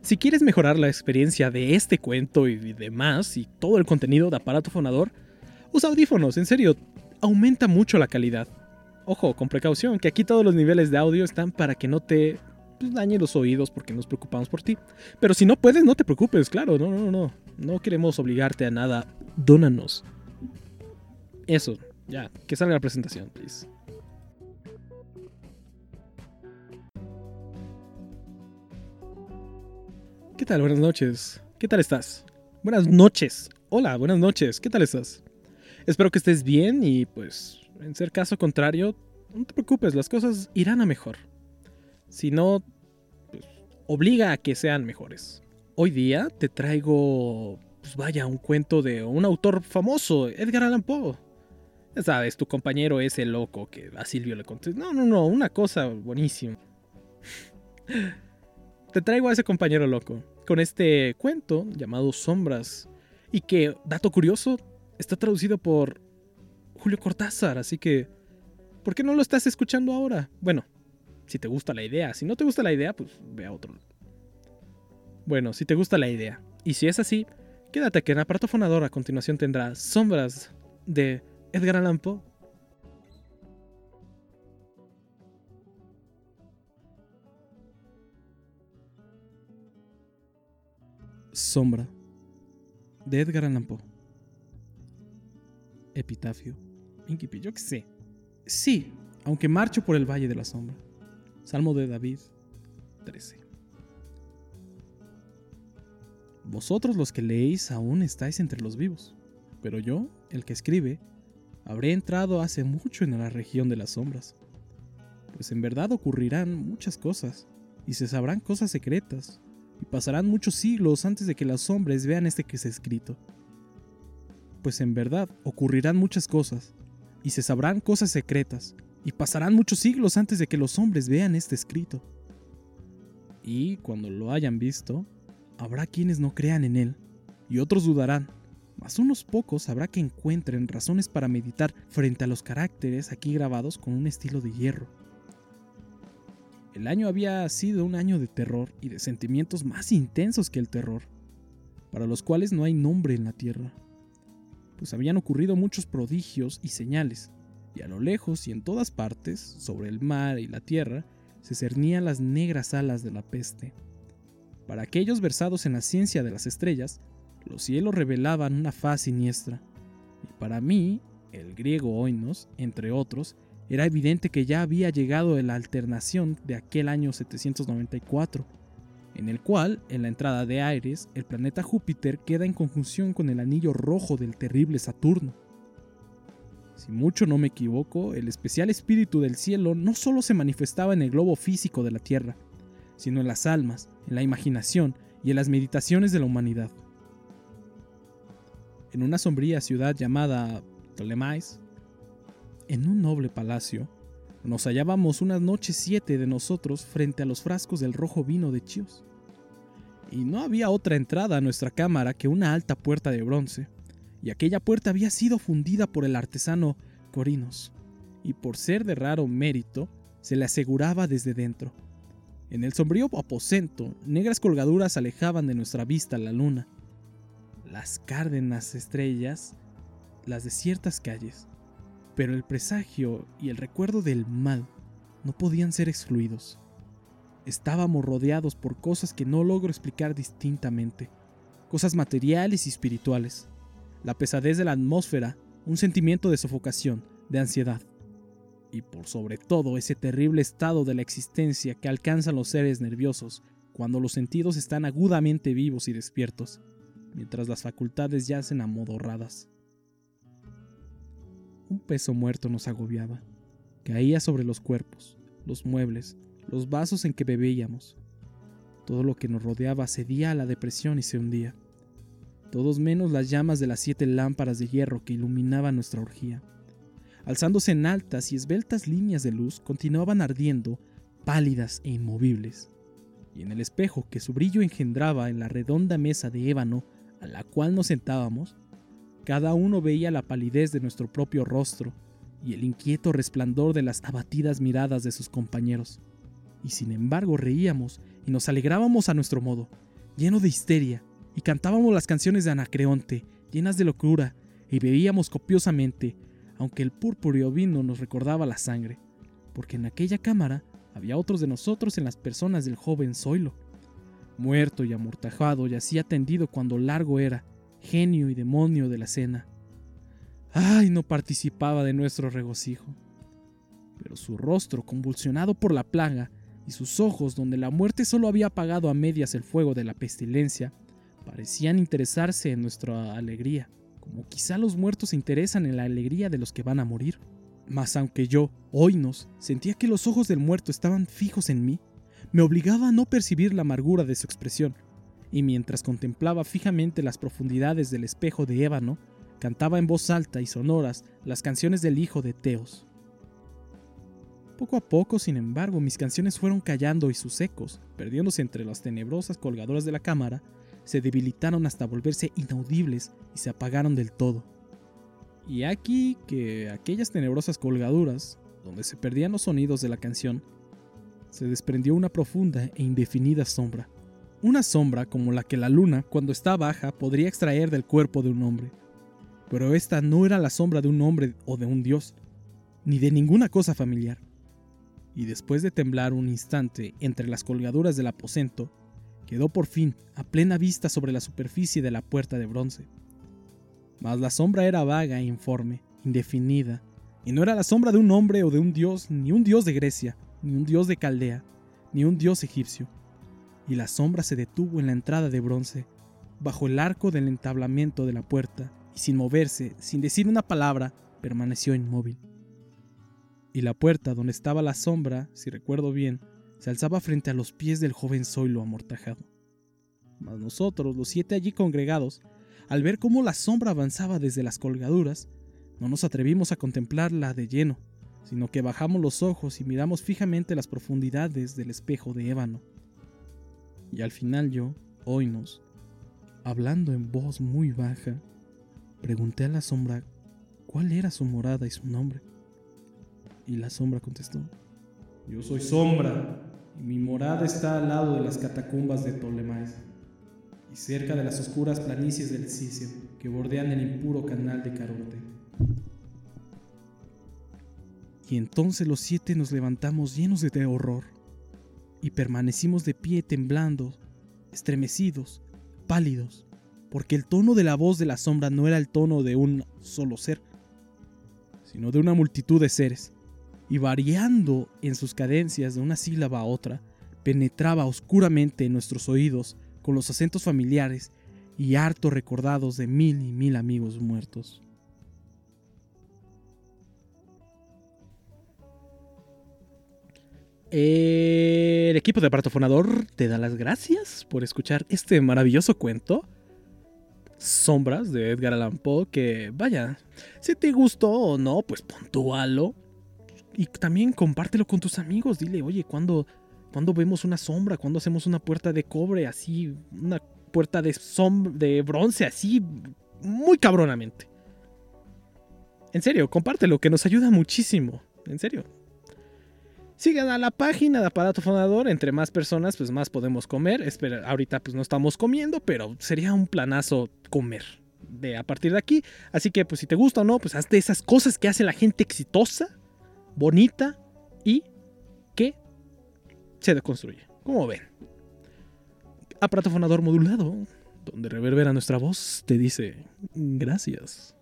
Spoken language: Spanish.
Si quieres mejorar la experiencia de este cuento y demás, y todo el contenido de aparato fonador, usa audífonos, en serio, aumenta mucho la calidad. Ojo, con precaución, que aquí todos los niveles de audio están para que no te pues, dañe los oídos porque nos preocupamos por ti. Pero si no puedes, no te preocupes, claro, no, no, no. No queremos obligarte a nada. Dónanos. Eso, ya, que salga la presentación, please. ¿Qué tal? Buenas noches. ¿Qué tal estás? Buenas noches. Hola, buenas noches. ¿Qué tal estás? Espero que estés bien y pues, en ser caso contrario, no te preocupes, las cosas irán a mejor. Si no, pues, obliga a que sean mejores. Hoy día te traigo, pues vaya, un cuento de un autor famoso, Edgar Allan Poe. Ya sabes, tu compañero es el loco que a Silvio le contesta. No, no, no, una cosa buenísima. Te traigo a ese compañero loco con este cuento llamado Sombras y que, dato curioso, está traducido por Julio Cortázar, así que, ¿por qué no lo estás escuchando ahora? Bueno, si te gusta la idea, si no te gusta la idea, pues ve a otro. Bueno, si te gusta la idea, y si es así, quédate que en aparato fonador a continuación tendrá Sombras de Edgar Allan. Sombra de Edgar Allan Poe. Epitafio. Inquipi, yo qué sé. Sí, aunque marcho por el valle de la sombra. Salmo de David 13. Vosotros los que leéis aún estáis entre los vivos, pero yo, el que escribe, habré entrado hace mucho en la región de las sombras. Pues en verdad ocurrirán muchas cosas, y se sabrán cosas secretas, y pasarán muchos siglos antes de que los hombres vean este que es escrito. Pues en verdad ocurrirán muchas cosas, y se sabrán cosas secretas, y pasarán muchos siglos antes de que los hombres vean este escrito. Y cuando lo hayan visto, habrá quienes no crean en él, y otros dudarán, mas unos pocos habrá que encuentren razones para meditar frente a los caracteres aquí grabados con un estilo de hierro. El año había sido un año de terror y de sentimientos más intensos que el terror, para los cuales no hay nombre en la tierra, pues habían ocurrido muchos prodigios y señales, y a lo lejos y en todas partes, sobre el mar y la tierra, se cernían las negras alas de la peste. Para aquellos versados en la ciencia de las estrellas, los cielos revelaban una faz siniestra, y para mí, el griego oinos, entre otros, era evidente que ya había llegado la alternación de aquel año 794, en el cual, en la entrada de Aires, el planeta Júpiter queda en conjunción con el anillo rojo del terrible Saturno. Si mucho no me equivoco, el especial espíritu del cielo no solo se manifestaba en el globo físico de la Tierra, sino en las almas, en la imaginación y en las meditaciones de la humanidad. En una sombría ciudad llamada Ptolemais, en un noble palacio, nos hallábamos unas noches siete de nosotros frente a los frascos del rojo vino de Chios. Y no había otra entrada a nuestra cámara que una alta puerta de bronce, y aquella puerta había sido fundida por el artesano Corinos, y por ser de raro mérito, se le aseguraba desde dentro. En el sombrío aposento, negras colgaduras alejaban de nuestra vista la luna, las cárdenas estrellas, las desiertas calles, pero el presagio y el recuerdo del mal no podían ser excluidos. Estábamos rodeados por cosas que no logro explicar distintamente, cosas materiales y espirituales, la pesadez de la atmósfera, un sentimiento de sofocación, de ansiedad, y por sobre todo ese terrible estado de la existencia que alcanzan los seres nerviosos cuando los sentidos están agudamente vivos y despiertos, mientras las facultades yacen amodorradas. Un peso muerto nos agobiaba. Caía sobre los cuerpos, los muebles, los vasos en que bebíamos. Todo lo que nos rodeaba cedía a la depresión y se hundía. Todos menos las llamas de las siete lámparas de hierro que iluminaban nuestra orgía. Alzándose en altas y esbeltas líneas de luz, continuaban ardiendo, pálidas e inmovibles. Y en el espejo que su brillo engendraba en la redonda mesa de ébano a la cual nos sentábamos, cada uno veía la palidez de nuestro propio rostro y el inquieto resplandor de las abatidas miradas de sus compañeros. Y sin embargo reíamos y nos alegrábamos a nuestro modo, lleno de histeria, y cantábamos las canciones de Anacreonte, llenas de locura, y bebíamos copiosamente, aunque el purpúreo vino nos recordaba la sangre, porque en aquella cámara había otros de nosotros en las personas del joven Zoilo. Muerto y amortajado yacía tendido cuando largo era, genio y demonio de la cena. Ay, no participaba de nuestro regocijo. Pero su rostro, convulsionado por la plaga, y sus ojos, donde la muerte solo había apagado a medias el fuego de la pestilencia, parecían interesarse en nuestra alegría, como quizá los muertos se interesan en la alegría de los que van a morir. Mas aunque yo, nos sentía que los ojos del muerto estaban fijos en mí, me obligaba a no percibir la amargura de su expresión, y mientras contemplaba fijamente las profundidades del espejo de ébano, cantaba en voz alta y sonoras las canciones del hijo de Teos. Poco a poco, sin embargo, mis canciones fueron callando y sus ecos, perdiéndose entre las tenebrosas colgadoras de la cámara, se debilitaron hasta volverse inaudibles y se apagaron del todo. Y aquí que aquellas tenebrosas colgaduras, donde se perdían los sonidos de la canción, se desprendió una profunda e indefinida sombra. Una sombra como la que la luna, cuando está baja, podría extraer del cuerpo de un hombre. Pero esta no era la sombra de un hombre o de un dios, ni de ninguna cosa familiar. Y después de temblar un instante entre las colgaduras del aposento, quedó por fin a plena vista sobre la superficie de la puerta de bronce. Mas la sombra era vaga e informe, indefinida, y no era la sombra de un hombre o de un dios, ni un dios de Grecia, ni un dios de Caldea, ni un dios egipcio. Y la sombra se detuvo en la entrada de bronce, bajo el arco del entablamiento de la puerta, y sin moverse, sin decir una palabra, permaneció inmóvil. Y la puerta donde estaba la sombra, si recuerdo bien, se alzaba frente a los pies del joven Zoilo amortajado. Mas nosotros, los siete allí congregados, al ver cómo la sombra avanzaba desde las colgaduras, no nos atrevimos a contemplarla de lleno, sino que bajamos los ojos y miramos fijamente las profundidades del espejo de ébano. Y al final yo, oínos, hablando en voz muy baja, pregunté a la sombra cuál era su morada y su nombre. Y la sombra contestó, yo soy sombra, y mi morada está al lado de las catacumbas de Ptolemaes, y cerca de las oscuras planicies del Cicio que bordean el impuro canal de Caronte. Y entonces los siete nos levantamos llenos de horror, y permanecimos de pie temblando, estremecidos, pálidos, porque el tono de la voz de la sombra no era el tono de un solo ser, sino de una multitud de seres y variando en sus cadencias de una sílaba a otra, penetraba oscuramente en nuestros oídos con los acentos familiares y harto recordados de mil y mil amigos muertos. El equipo de aparato fonador te da las gracias por escuchar este maravilloso cuento. Sombras de Edgar Allan Poe, que vaya, si te gustó o no, pues puntúalo y también compártelo con tus amigos. Dile, oye, ¿cuándo, vemos una sombra? ¿Cuándo hacemos una puerta de cobre así? Una puerta de, de bronce así, muy cabronamente. En serio, compártelo, que nos ayuda muchísimo. En serio. Sigan a la página de Aparato Fonador. Entre más personas, pues más podemos comer. Espera, ahorita pues no estamos comiendo, pero sería un planazo comer de a partir de aquí. Así que pues si te gusta o no, pues haz de esas cosas que hace la gente exitosa bonita y que se deconstruye. Como ven. Aparato fonador modulado, donde reverbera nuestra voz, te dice gracias.